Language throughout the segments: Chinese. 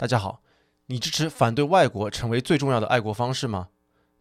大家好，你支持反对外国成为最重要的爱国方式吗？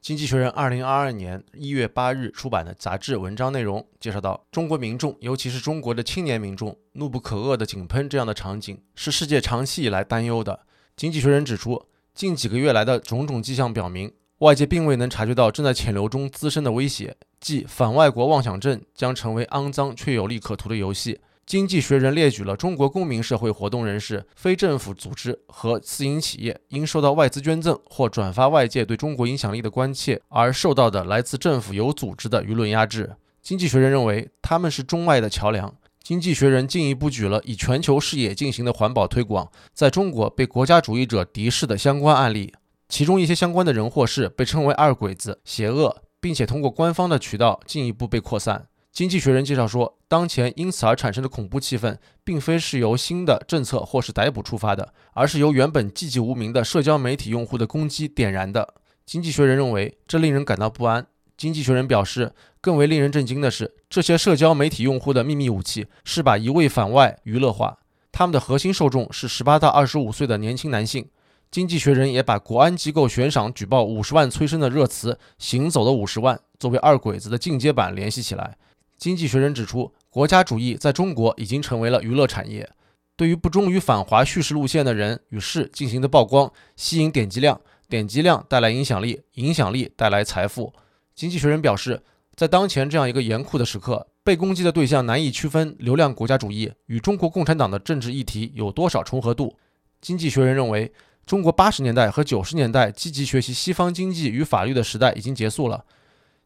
经济学人二零二二年一月八日出版的杂志文章内容介绍到，中国民众，尤其是中国的青年民众，怒不可遏的井喷这样的场景，是世界长期以来担忧的。经济学人指出，近几个月来的种种迹象表明，外界并未能察觉到正在潜流中滋生的威胁，即反外国妄想症将成为肮脏却有利可图的游戏。经济学人列举了中国公民社会活动人士、非政府组织和私营企业因受到外资捐赠或转发外界对中国影响力的关切而受到的来自政府有组织的舆论压制。经济学人认为他们是中外的桥梁。经济学人进一步举了以全球视野进行的环保推广在中国被国家主义者敌视的相关案例，其中一些相关的人或事被称为“二鬼子”、邪恶，并且通过官方的渠道进一步被扩散。经济学人介绍说，当前因此而产生的恐怖气氛，并非是由新的政策或是逮捕触发的，而是由原本寂寂无名的社交媒体用户的攻击点燃的。经济学人认为，这令人感到不安。经济学人表示，更为令人震惊的是，这些社交媒体用户的秘密武器是把一味反外娱乐化，他们的核心受众是十八到二十五岁的年轻男性。经济学人也把国安机构悬赏举报五十万催生的热词“行走的五十万”作为二鬼子的进阶版联系起来。经济学人指出，国家主义在中国已经成为了娱乐产业。对于不忠于反华叙事路线的人与事进行的曝光，吸引点击量，点击量带来影响力，影响力带来财富。经济学人表示，在当前这样一个严酷的时刻，被攻击的对象难以区分流量国家主义与中国共产党的政治议题有多少重合度。经济学人认为，中国八十年代和九十年代积极学习西方经济与法律的时代已经结束了。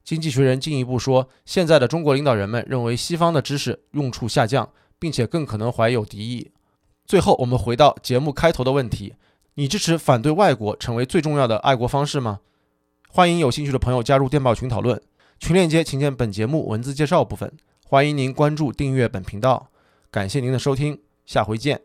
经济学人进一步说，现在的中国领导人们认为西方的知识用处下降，并且更可能怀有敌意。最后，我们回到节目开头的问题：你支持反对外国成为最重要的爱国方式吗？欢迎有兴趣的朋友加入电报群讨论，群链接请见本节目文字介绍部分。欢迎您关注订阅本频道，感谢您的收听，下回见。